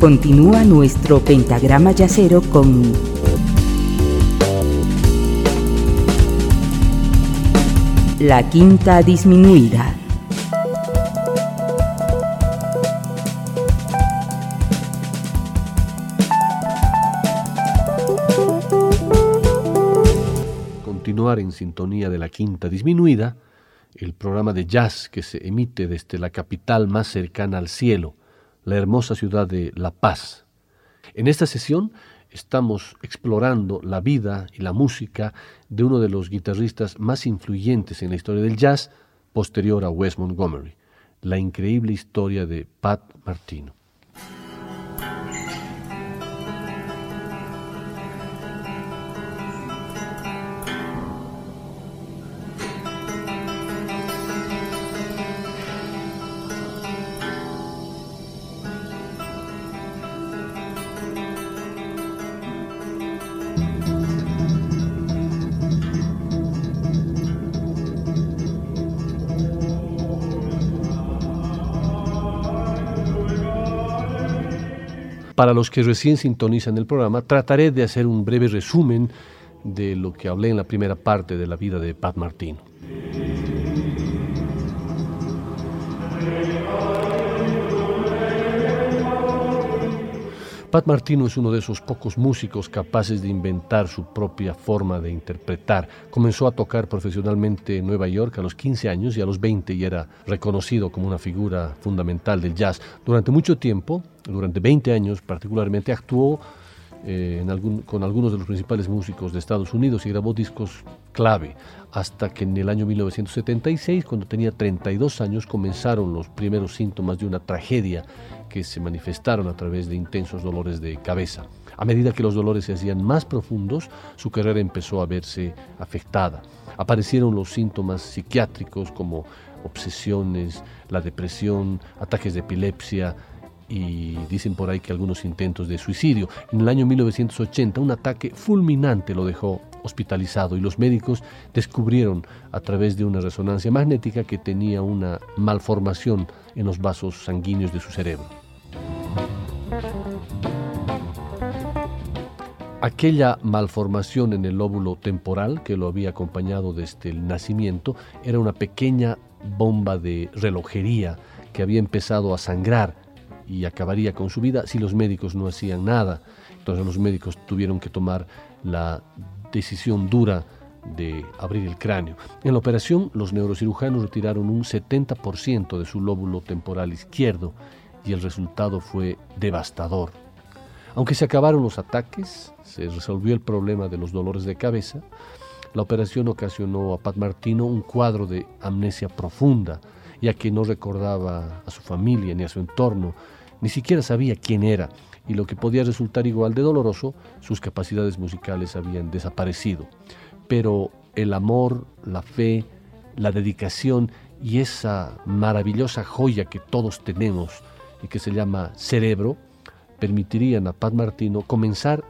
Continúa nuestro pentagrama yacero con la quinta disminuida. Continuar en sintonía de la quinta disminuida, el programa de jazz que se emite desde la capital más cercana al cielo, la hermosa ciudad de La Paz. En esta sesión estamos explorando la vida y la música de uno de los guitarristas más influyentes en la historia del jazz, posterior a Wes Montgomery, la increíble historia de Pat Martino. Para los que recién sintonizan el programa, trataré de hacer un breve resumen de lo que hablé en la primera parte de la vida de Pat Martino. Pat Martino es uno de esos pocos músicos capaces de inventar su propia forma de interpretar. Comenzó a tocar profesionalmente en Nueva York a los 15 años y a los 20 ya era reconocido como una figura fundamental del jazz. Durante mucho tiempo, durante 20 años particularmente, actuó eh, con algunos de los principales músicos de Estados Unidos y grabó discos clave, hasta que en el año 1976, cuando tenía 32 años, comenzaron los primeros síntomas de una tragedia que se manifestaron a través de intensos dolores de cabeza. A medida que los dolores se hacían más profundos, su carrera empezó a verse afectada. Aparecieron los síntomas psiquiátricos como obsesiones, la depresión, ataques de epilepsia, y dicen por ahí que algunos intentos de suicidio. En el año 1980 un ataque fulminante lo dejó hospitalizado y los médicos descubrieron a través de una resonancia magnética que tenía una malformación en los vasos sanguíneos de su cerebro. Aquella malformación en el lóbulo temporal que lo había acompañado desde el nacimiento era una pequeña bomba de relojería que había empezado a sangrar y acabaría con su vida si los médicos no hacían nada. Entonces los médicos tuvieron que tomar la decisión dura de abrir el cráneo. En la operación, los neurocirujanos retiraron un 70% de su lóbulo temporal izquierdo y el resultado fue devastador. Aunque se acabaron los ataques, se resolvió el problema de los dolores de cabeza, la operación ocasionó a Pat Martino un cuadro de amnesia profunda, ya que no recordaba a su familia ni a su entorno, ni siquiera sabía quién era, y lo que podía resultar igual de doloroso, sus capacidades musicales habían desaparecido. Pero el amor, la fe, la dedicación y esa maravillosa joya que todos tenemos y que se llama cerebro, permitirían a Pat Martino comenzar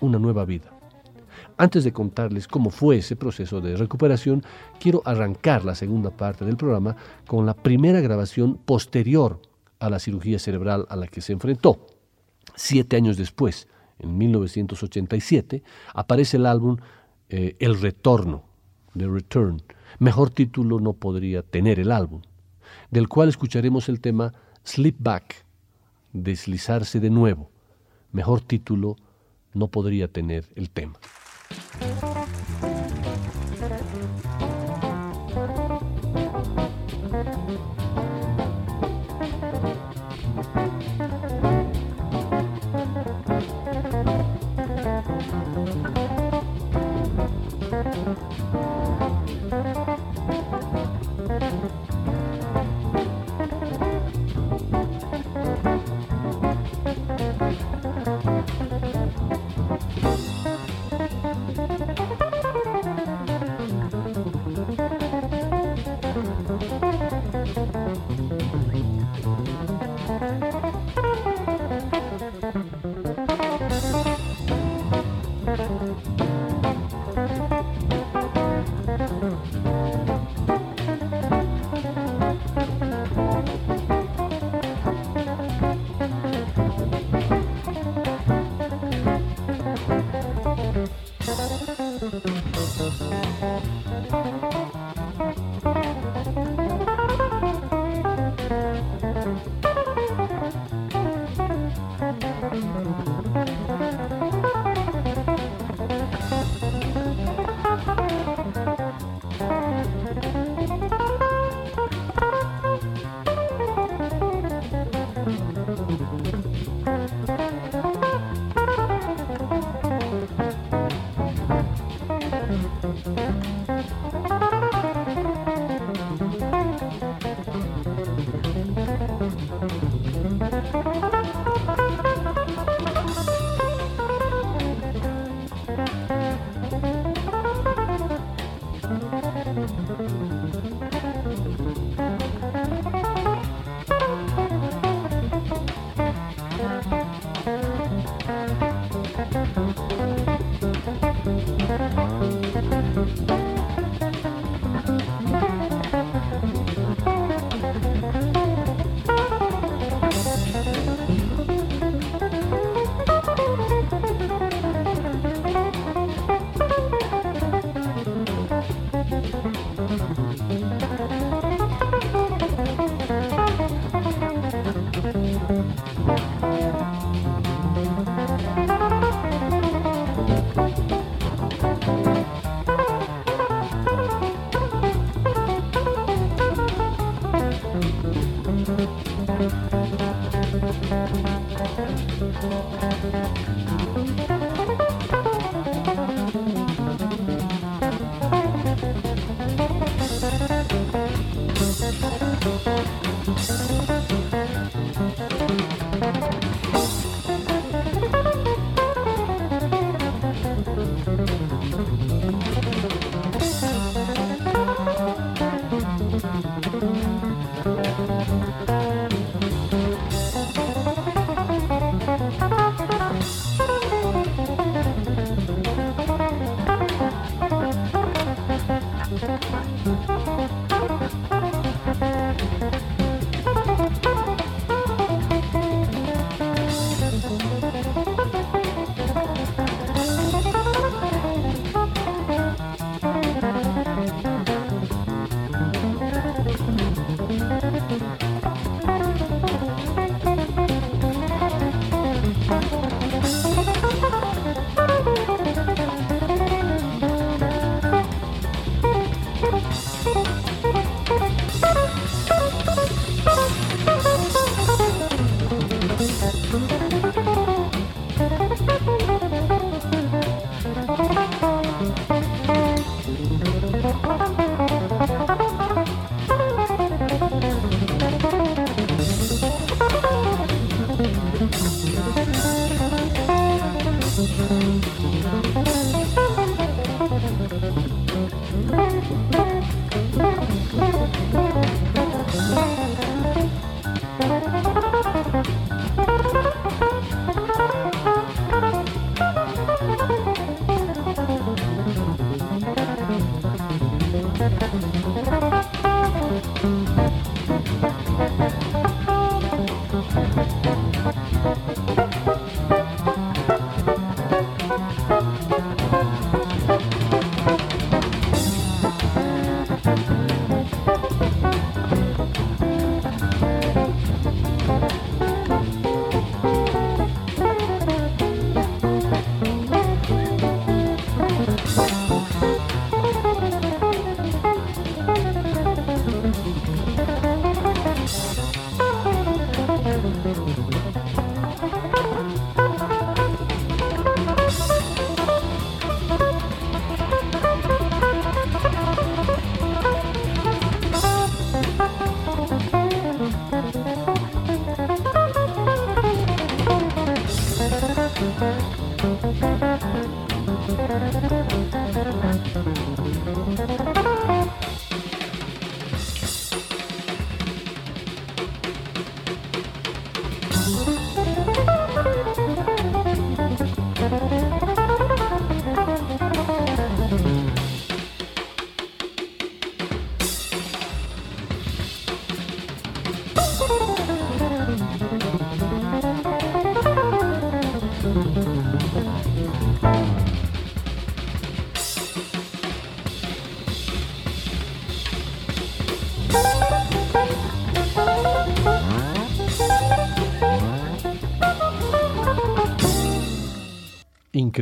una nueva vida. Antes de contarles cómo fue ese proceso de recuperación, quiero arrancar la segunda parte del programa con la primera grabación posterior a la cirugía cerebral a la que se enfrentó. Siete años después, en 1987, aparece el álbum eh, El Retorno, The Return. Mejor título no podría tener el álbum, del cual escucharemos el tema Slip Back, deslizarse de nuevo. Mejor título no podría tener el tema. Bye.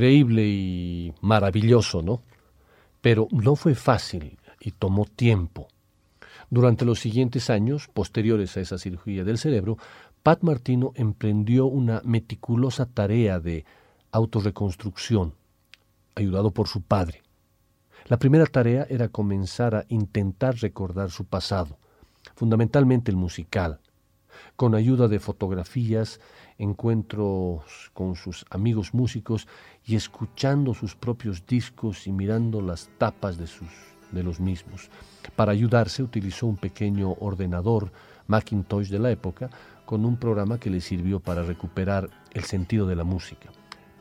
Increíble y maravilloso, ¿no? Pero no fue fácil y tomó tiempo. Durante los siguientes años, posteriores a esa cirugía del cerebro, Pat Martino emprendió una meticulosa tarea de autorreconstrucción, ayudado por su padre. La primera tarea era comenzar a intentar recordar su pasado, fundamentalmente el musical, con ayuda de fotografías, encuentros con sus amigos músicos y escuchando sus propios discos y mirando las tapas de, sus, de los mismos. Para ayudarse utilizó un pequeño ordenador Macintosh de la época con un programa que le sirvió para recuperar el sentido de la música.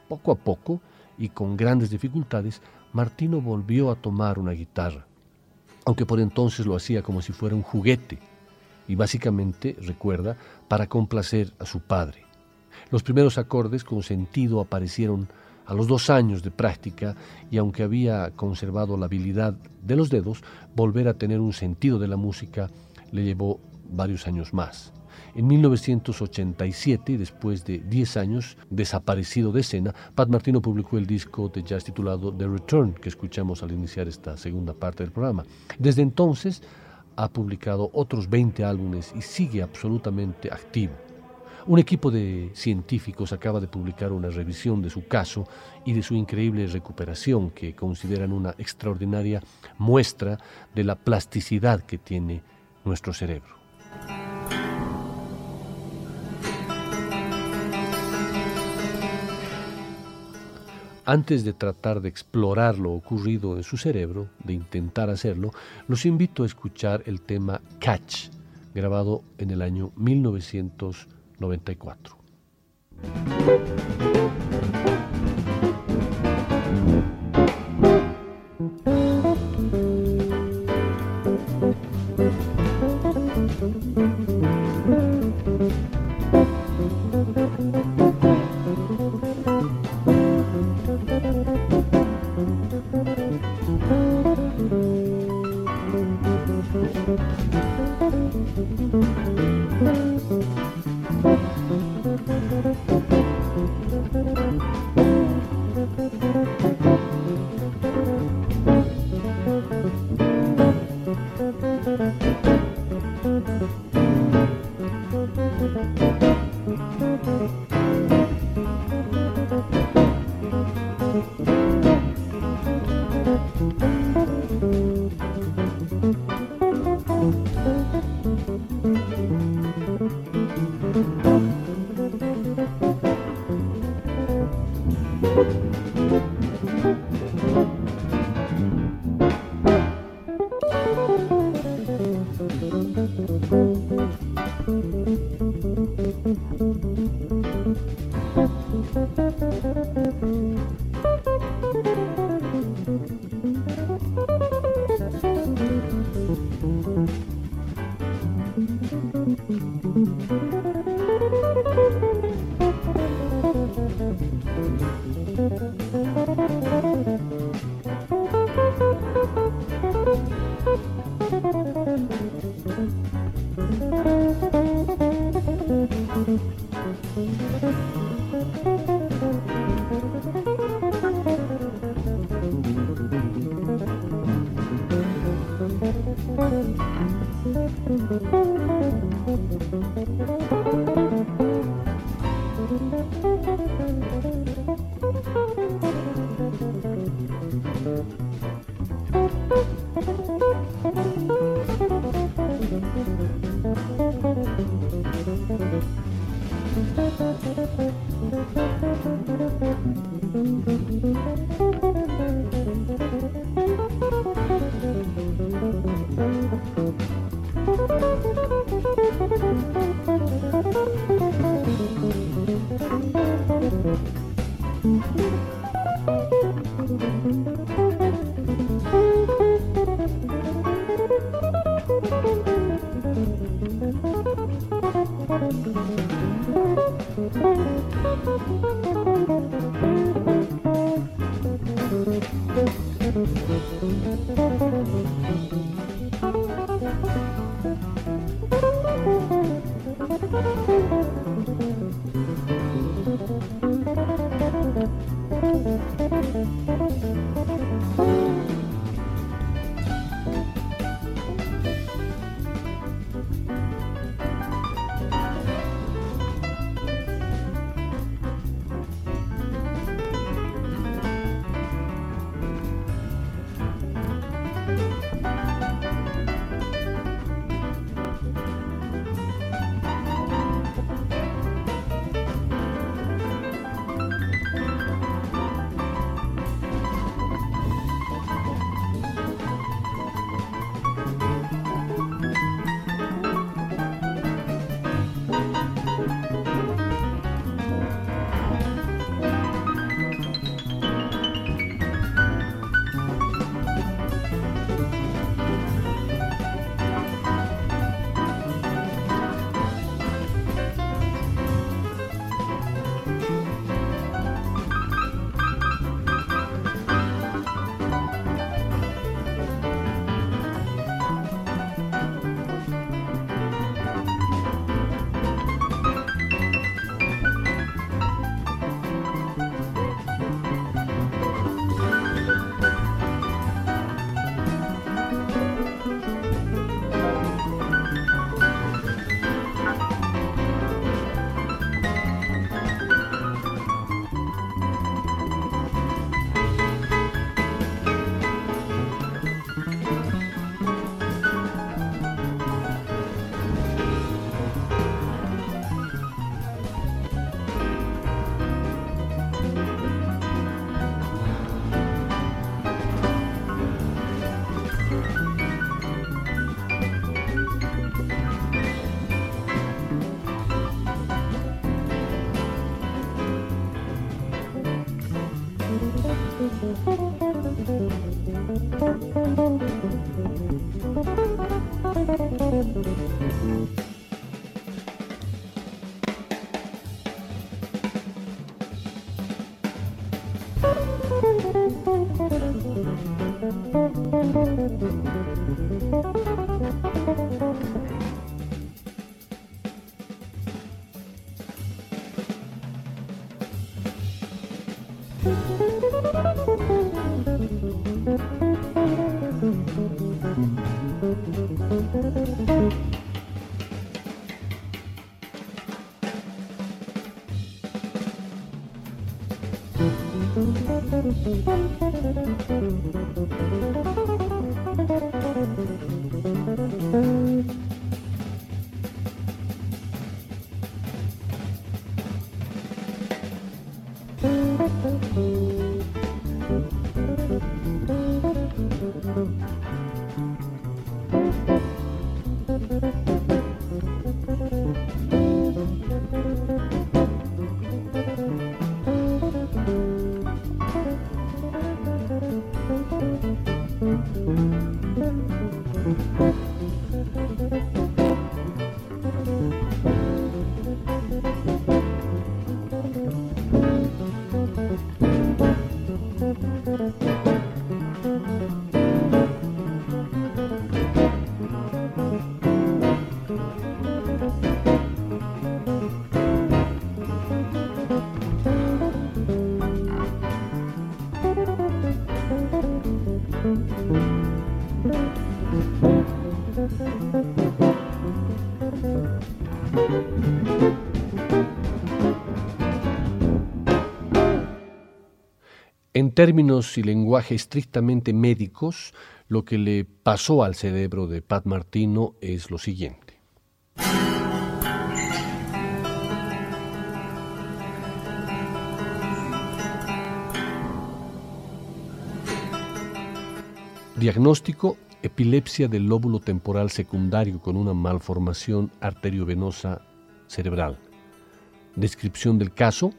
Poco a poco y con grandes dificultades, Martino volvió a tomar una guitarra, aunque por entonces lo hacía como si fuera un juguete y básicamente, recuerda, para complacer a su padre. Los primeros acordes con sentido aparecieron a los dos años de práctica y aunque había conservado la habilidad de los dedos, volver a tener un sentido de la música le llevó varios años más. En 1987, después de 10 años desaparecido de escena, Pat Martino publicó el disco de jazz titulado The Return, que escuchamos al iniciar esta segunda parte del programa. Desde entonces ha publicado otros 20 álbumes y sigue absolutamente activo. Un equipo de científicos acaba de publicar una revisión de su caso y de su increíble recuperación que consideran una extraordinaria muestra de la plasticidad que tiene nuestro cerebro. Antes de tratar de explorar lo ocurrido en su cerebro, de intentar hacerlo, los invito a escuchar el tema Catch, grabado en el año 1994. Mm-hmm. Thank you. En términos y lenguaje estrictamente médicos, lo que le pasó al cerebro de Pat Martino es lo siguiente. Diagnóstico, epilepsia del lóbulo temporal secundario con una malformación arteriovenosa cerebral. Descripción del caso,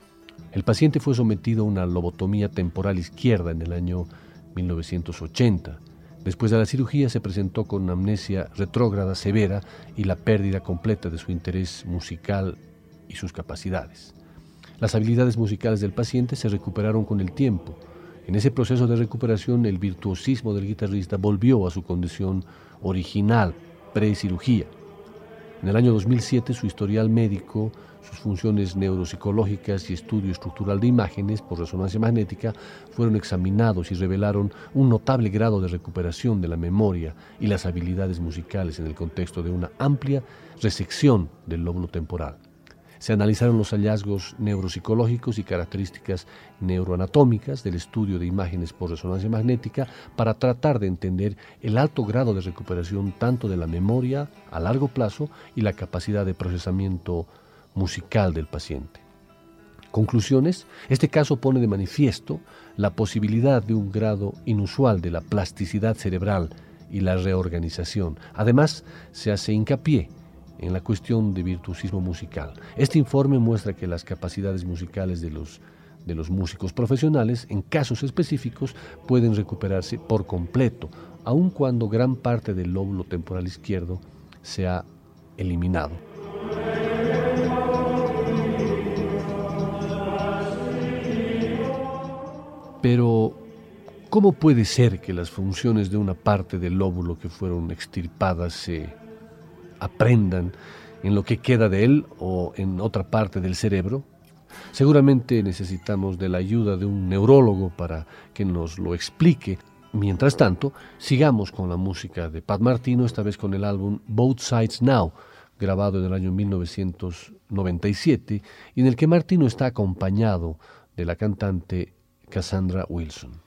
el paciente fue sometido a una lobotomía temporal izquierda en el año 1980. Después de la cirugía se presentó con amnesia retrógrada severa y la pérdida completa de su interés musical y sus capacidades. Las habilidades musicales del paciente se recuperaron con el tiempo. En ese proceso de recuperación el virtuosismo del guitarrista volvió a su condición original, pre-cirugía. En el año 2007 su historial médico, sus funciones neuropsicológicas y estudio estructural de imágenes por resonancia magnética fueron examinados y revelaron un notable grado de recuperación de la memoria y las habilidades musicales en el contexto de una amplia resección del lóbulo temporal. Se analizaron los hallazgos neuropsicológicos y características neuroanatómicas del estudio de imágenes por resonancia magnética para tratar de entender el alto grado de recuperación tanto de la memoria a largo plazo y la capacidad de procesamiento musical del paciente. Conclusiones. Este caso pone de manifiesto la posibilidad de un grado inusual de la plasticidad cerebral y la reorganización. Además, se hace hincapié en la cuestión de virtuosismo musical. Este informe muestra que las capacidades musicales de los, de los músicos profesionales, en casos específicos, pueden recuperarse por completo, aun cuando gran parte del lóbulo temporal izquierdo se ha eliminado. Pero, ¿cómo puede ser que las funciones de una parte del lóbulo que fueron extirpadas se aprendan en lo que queda de él o en otra parte del cerebro? Seguramente necesitamos de la ayuda de un neurólogo para que nos lo explique. Mientras tanto, sigamos con la música de Pat Martino, esta vez con el álbum Both Sides Now, grabado en el año 1997, y en el que Martino está acompañado de la cantante Cassandra Wilson.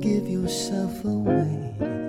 Give yourself away.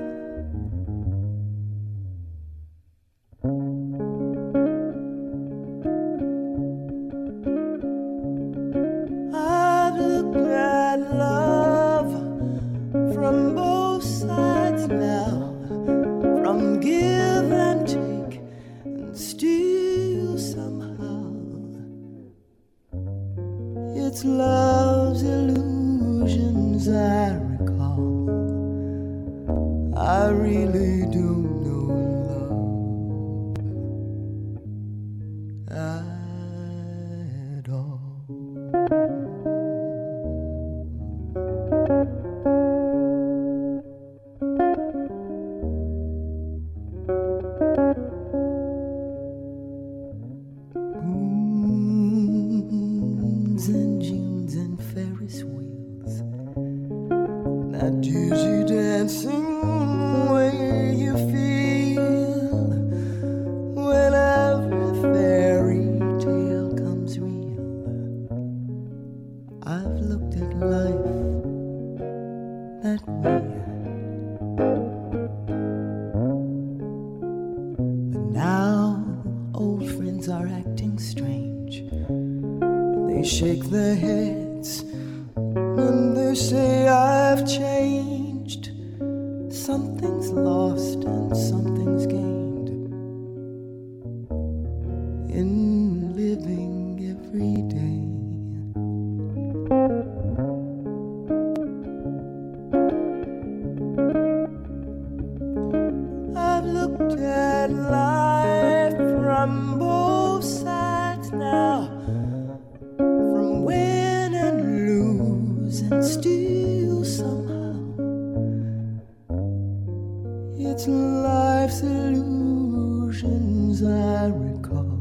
Life's illusions I recall.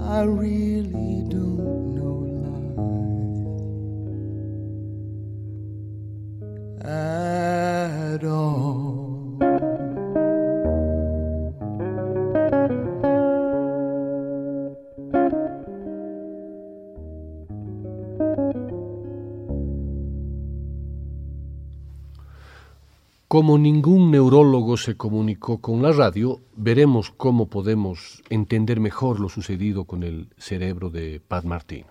I really Como ningún neurólogo se comunicó con la radio, veremos cómo podemos entender mejor lo sucedido con el cerebro de Pat Martín.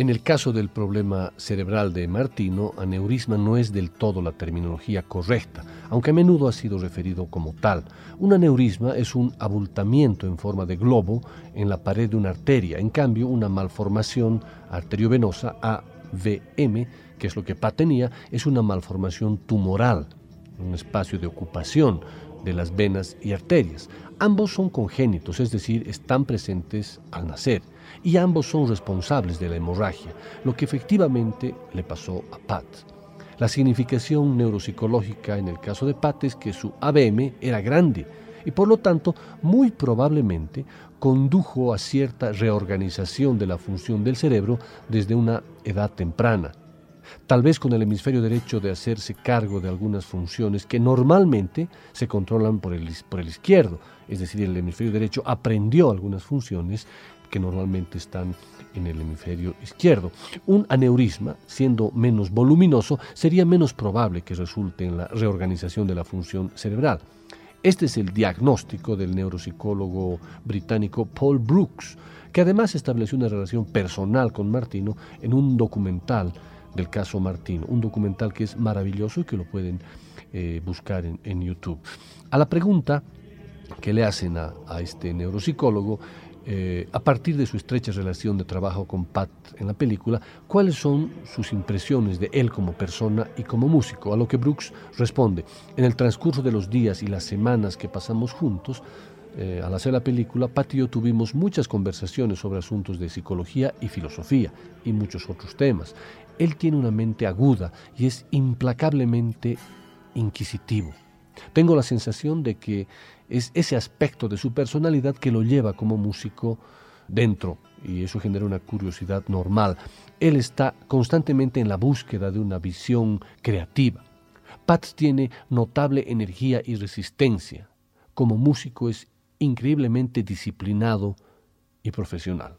En el caso del problema cerebral de Martino, aneurisma no es del todo la terminología correcta, aunque a menudo ha sido referido como tal. Un aneurisma es un abultamiento en forma de globo en la pared de una arteria. En cambio, una malformación arteriovenosa, AVM, que es lo que Pat tenía, es una malformación tumoral, un espacio de ocupación de las venas y arterias. Ambos son congénitos, es decir, están presentes al nacer, y ambos son responsables de la hemorragia, lo que efectivamente le pasó a Pat. La significación neuropsicológica en el caso de Pat es que su ABM era grande y por lo tanto muy probablemente condujo a cierta reorganización de la función del cerebro desde una edad temprana, tal vez con el hemisferio derecho de hacerse cargo de algunas funciones que normalmente se controlan por el, por el izquierdo, es decir, el hemisferio derecho aprendió algunas funciones que normalmente están en el hemisferio izquierdo. Un aneurisma, siendo menos voluminoso, sería menos probable que resulte en la reorganización de la función cerebral. Este es el diagnóstico del neuropsicólogo británico Paul Brooks, que además estableció una relación personal con Martino en un documental del caso Martino, un documental que es maravilloso y que lo pueden eh, buscar en, YouTube. A la pregunta que le hacen a este neuropsicólogo eh, a partir de su estrecha relación de trabajo con Pat en la película, cuáles son sus impresiones de él como persona y como músico, a lo que Brooks responde, en el transcurso de los días y las semanas que pasamos juntos, eh, al hacer la película, Pat y yo tuvimos muchas conversaciones sobre asuntos de psicología y filosofía y muchos otros temas. Él tiene una mente aguda y es implacablemente inquisitivo. Tengo la sensación de que es ese aspecto de su personalidad que lo lleva como músico dentro y eso genera una curiosidad normal. Él está constantemente en la búsqueda de una visión creativa. Patz tiene notable energía y resistencia. Como músico es increíblemente disciplinado y profesional.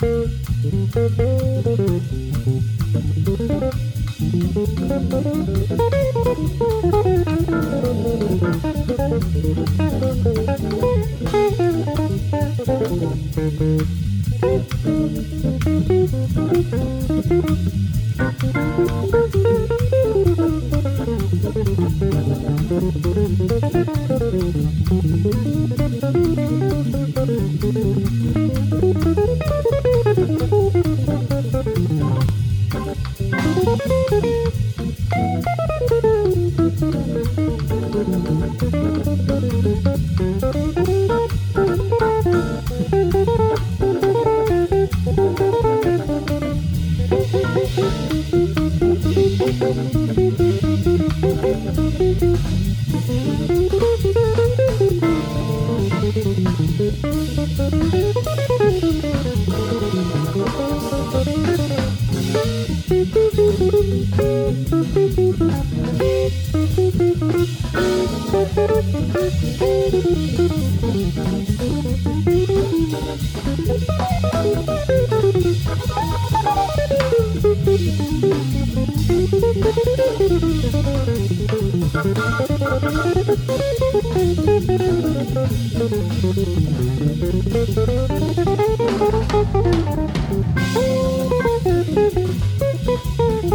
Thank you.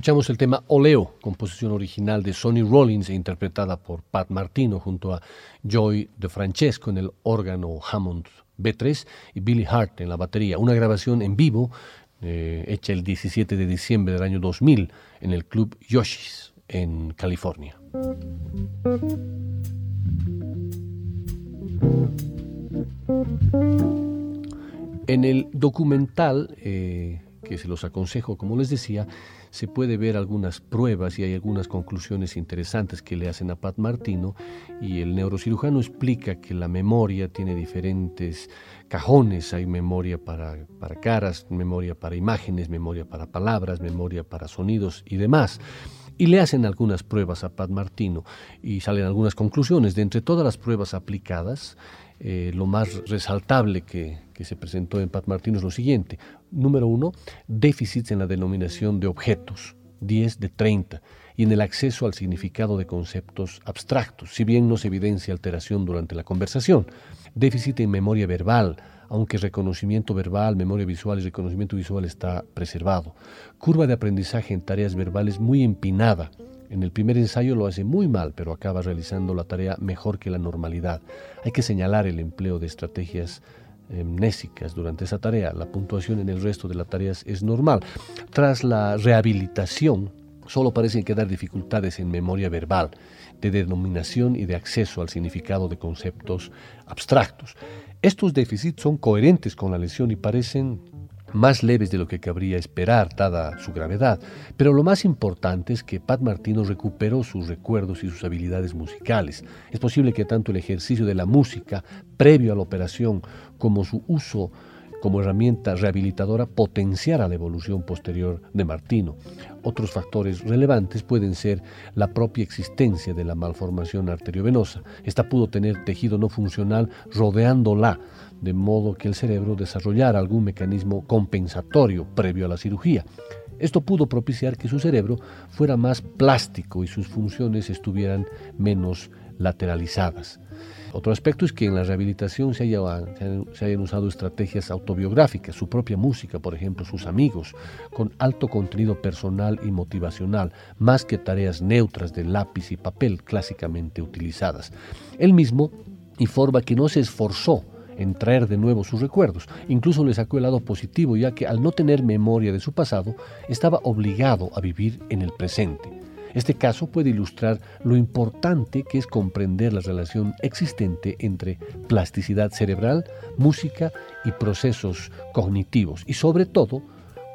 Escuchamos el tema Oleo, composición original de Sonny Rollins e interpretada por Pat Martino junto a Joy de Francesco en el órgano Hammond B3 y Billy Hart en la batería. Una grabación en vivo eh, hecha el 17 de diciembre del año 2000 en el Club Yoshis en California. En el documental, eh, que se los aconsejo, como les decía, se puede ver algunas pruebas y hay algunas conclusiones interesantes que le hacen a Pat Martino y el neurocirujano explica que la memoria tiene diferentes cajones, hay memoria para, para caras, memoria para imágenes, memoria para palabras, memoria para sonidos y demás. Y le hacen algunas pruebas a Pat Martino y salen algunas conclusiones. De entre todas las pruebas aplicadas, eh, lo más resaltable que, que, se presentó en Pat Martino es lo siguiente. Número uno, déficits en la denominación de objetos, 10 de 30, y en el acceso al significado de conceptos abstractos, si bien no se evidencia alteración durante la conversación. Déficit en memoria verbal, aunque reconocimiento verbal, memoria visual y reconocimiento visual está preservado. Curva de aprendizaje en tareas verbales muy empinada, en el primer ensayo lo hace muy mal, pero acaba realizando la tarea mejor que la normalidad. Hay que señalar el empleo de estrategias amnésicas durante esa tarea. La puntuación en el resto de las tareas es normal. Tras la rehabilitación, solo parecen quedar dificultades en memoria verbal, de denominación y de acceso al significado de conceptos abstractos. Estos déficits son coherentes con la lesión y parecen más leves de lo que cabría esperar, dada su gravedad. Pero lo más importante es que Pat Martino recuperó sus recuerdos y sus habilidades musicales. Es posible que tanto el ejercicio de la música previo a la operación como su uso como herramienta rehabilitadora potenciara la evolución posterior de Martino. Otros factores relevantes pueden ser la propia existencia de la malformación arteriovenosa. Esta pudo tener tejido no funcional rodeándola, de modo que el cerebro desarrollara algún mecanismo compensatorio previo a la cirugía. Esto pudo propiciar que su cerebro fuera más plástico y sus funciones estuvieran menos lateralizadas. Otro aspecto es que en la rehabilitación se, se, hayan usado estrategias autobiográficas, su propia música, por ejemplo, sus amigos, con alto contenido personal y motivacional, más que tareas neutras de lápiz y papel clásicamente utilizadas. Él mismo informa que no se esforzó en traer de nuevo sus recuerdos. Incluso le sacó el lado positivo, ya que al no tener memoria de su pasado, estaba obligado a vivir en el presente. Este caso puede ilustrar lo importante que es comprender la relación existente entre plasticidad cerebral, música y procesos cognitivos y sobre todo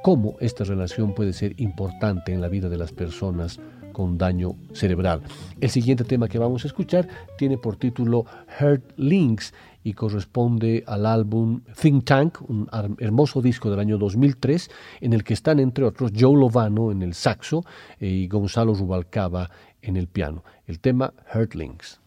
cómo esta relación puede ser importante en la vida de las personas con daño cerebral. El siguiente tema que vamos a escuchar tiene por título Heart Links y corresponde al álbum Think Tank, un hermoso disco del año 2003, en el que están entre otros Joe Lovano en el saxo eh, y Gonzalo Rubalcaba en el piano. El tema Links.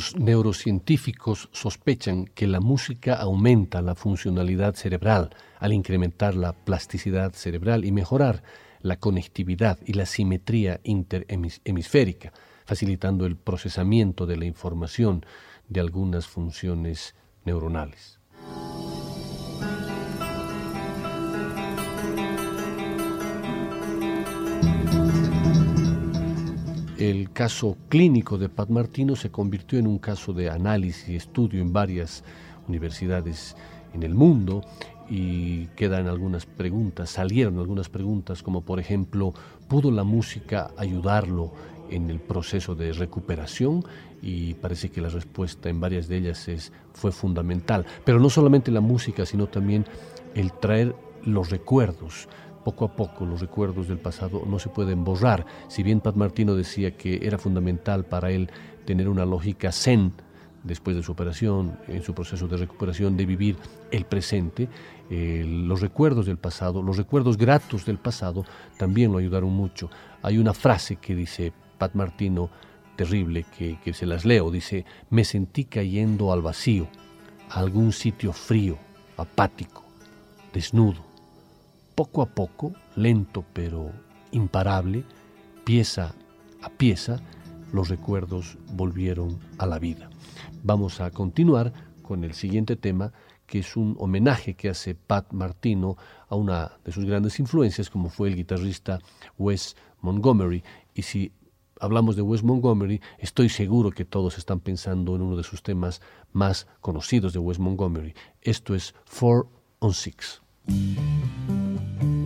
Los neurocientíficos sospechan que la música aumenta la funcionalidad cerebral al incrementar la plasticidad cerebral y mejorar la conectividad y la simetría interhemisférica, facilitando el procesamiento de la información de algunas funciones neuronales. El caso clínico de Pat Martino se convirtió en un caso de análisis y estudio en varias universidades en el mundo y quedan algunas preguntas, salieron algunas preguntas como por ejemplo, ¿pudo la música ayudarlo en el proceso de recuperación? Y parece que la respuesta en varias de ellas es, fue fundamental. Pero no solamente la música, sino también el traer los recuerdos, poco a poco los recuerdos del pasado no se pueden borrar. Si bien Pat Martino decía que era fundamental para él tener una lógica zen después de su operación, en su proceso de recuperación, de vivir el presente, eh, los recuerdos del pasado, los recuerdos gratos del pasado, también lo ayudaron mucho. Hay una frase que dice Pat Martino, terrible, que, que se las leo, dice, me sentí cayendo al vacío, a algún sitio frío, apático, desnudo poco a poco, lento pero imparable, pieza a pieza, los recuerdos volvieron a la vida. Vamos a continuar con el siguiente tema, que es un homenaje que hace Pat Martino a una de sus grandes influencias, como fue el guitarrista Wes Montgomery. Y si hablamos de Wes Montgomery, estoy seguro que todos están pensando en uno de sus temas más conocidos de Wes Montgomery. Esto es Four on Six. thank you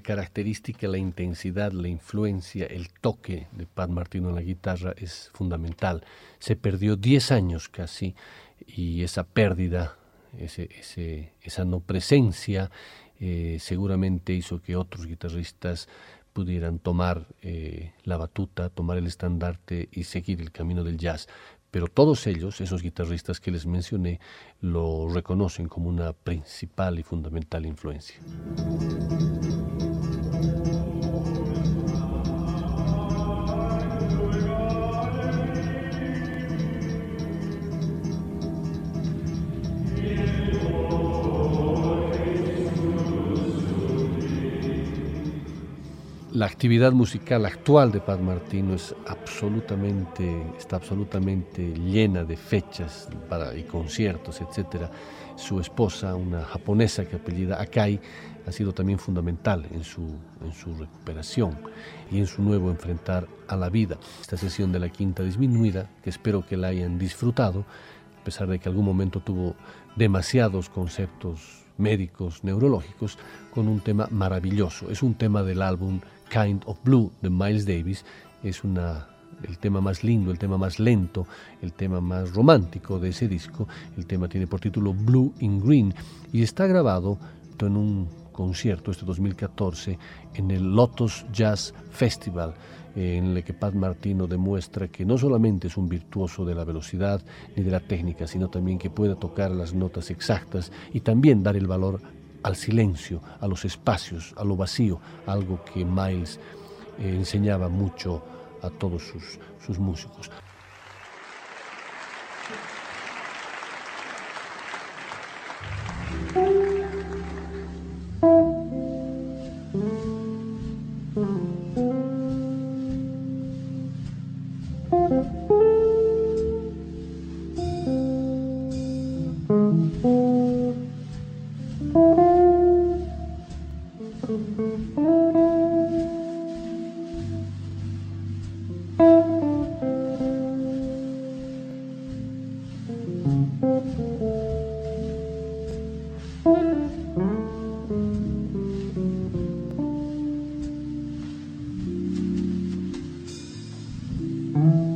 característica, la intensidad, la influencia, el toque de Pat Martino en la guitarra es fundamental. Se perdió 10 años casi y esa pérdida, ese, esa no presencia, eh, seguramente hizo que otros guitarristas pudieran tomar eh, la batuta, tomar el estandarte y seguir el camino del jazz. Pero todos ellos, esos guitarristas que les mencioné, lo reconocen como una principal y fundamental influencia. La actividad musical actual de Pat Martino es absolutamente, está absolutamente llena de fechas para, y conciertos, etc. Su esposa, una japonesa que apellida Akai, ha sido también fundamental en su, en su recuperación y en su nuevo enfrentar a la vida. Esta sesión de la quinta disminuida, que espero que la hayan disfrutado, a pesar de que algún momento tuvo demasiados conceptos médicos, neurológicos, con un tema maravilloso. Es un tema del álbum Kind of Blue de Miles Davis es el tema más lindo, el tema más lento, el tema más romántico de ese disco. El tema tiene por título Blue in Green y está grabado en un concierto este 2014 en el Lotus Jazz Festival en el que Pat Martino demuestra que no solamente es un virtuoso de la velocidad ni de la técnica, sino también que puede tocar las notas exactas y también dar el valor al silencio, a los espacios, a lo vacío, algo que Miles eh, enseñaba mucho a todos sus, sus músicos. Mm-hmm.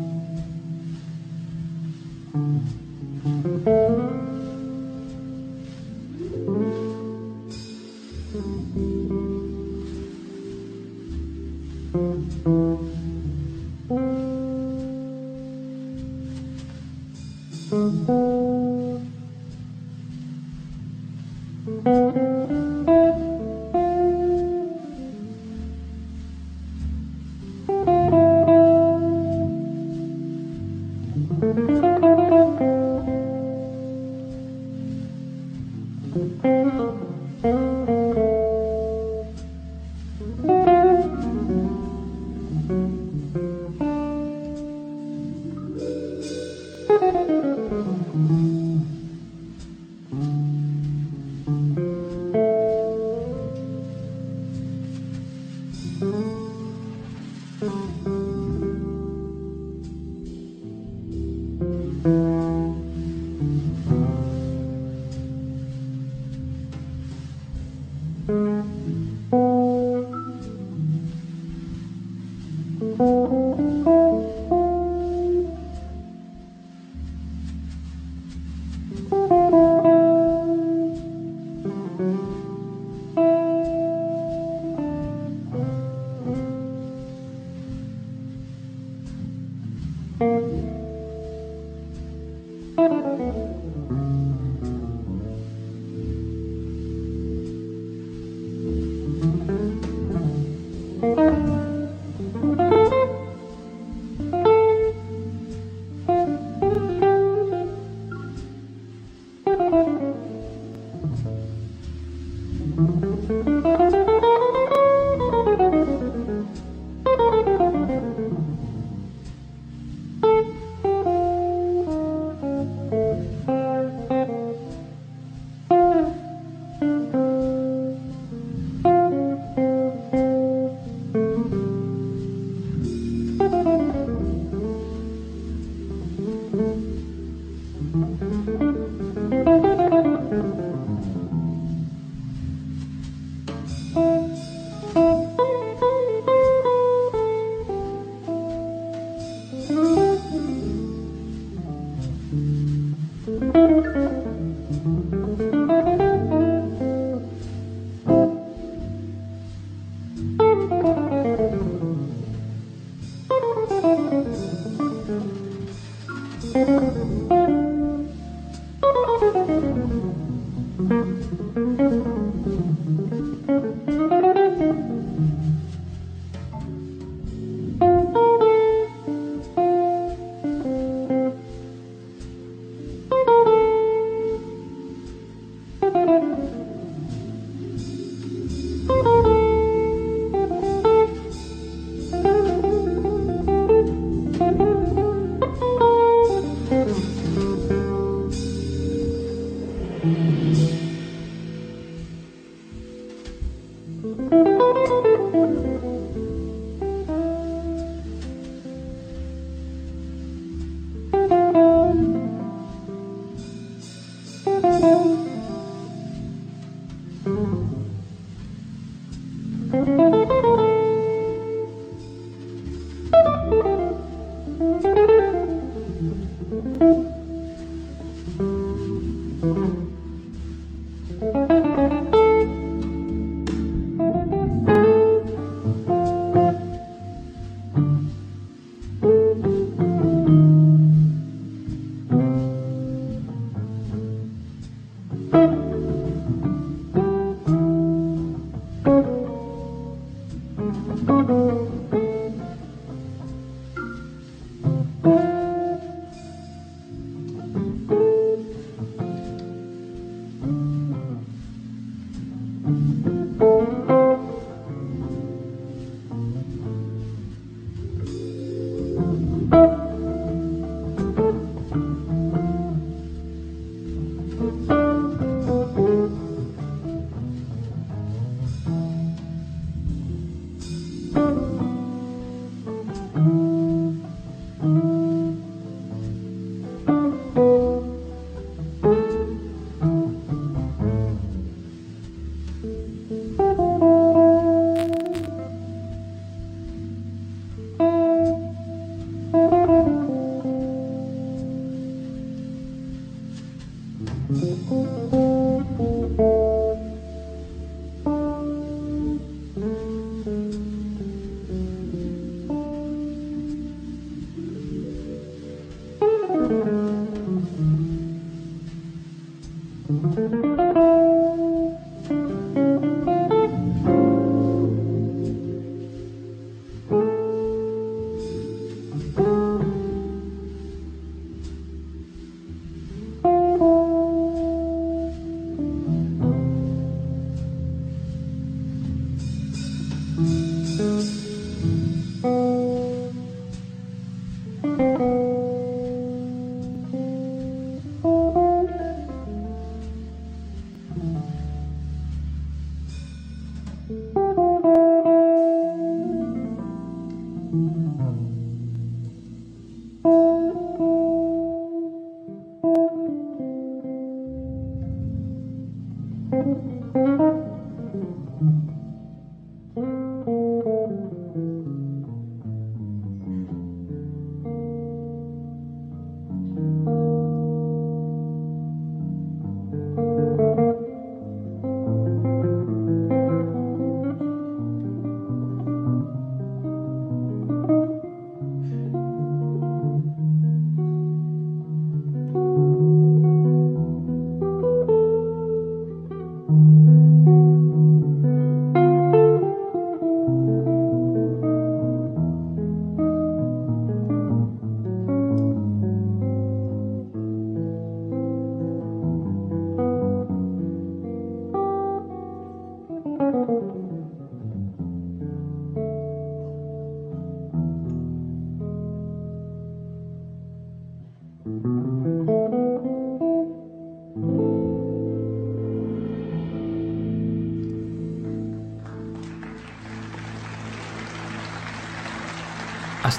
Mm-hmm.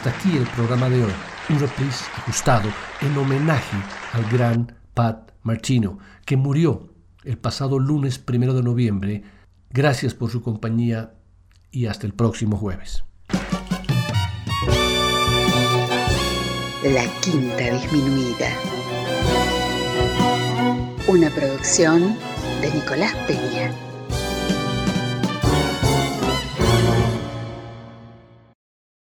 Hasta aquí el programa de hoy. un reprise ajustado en homenaje al gran Pat Martino, que murió el pasado lunes primero de noviembre. Gracias por su compañía y hasta el próximo jueves. La Quinta Disminuida. Una producción de Nicolás Peña.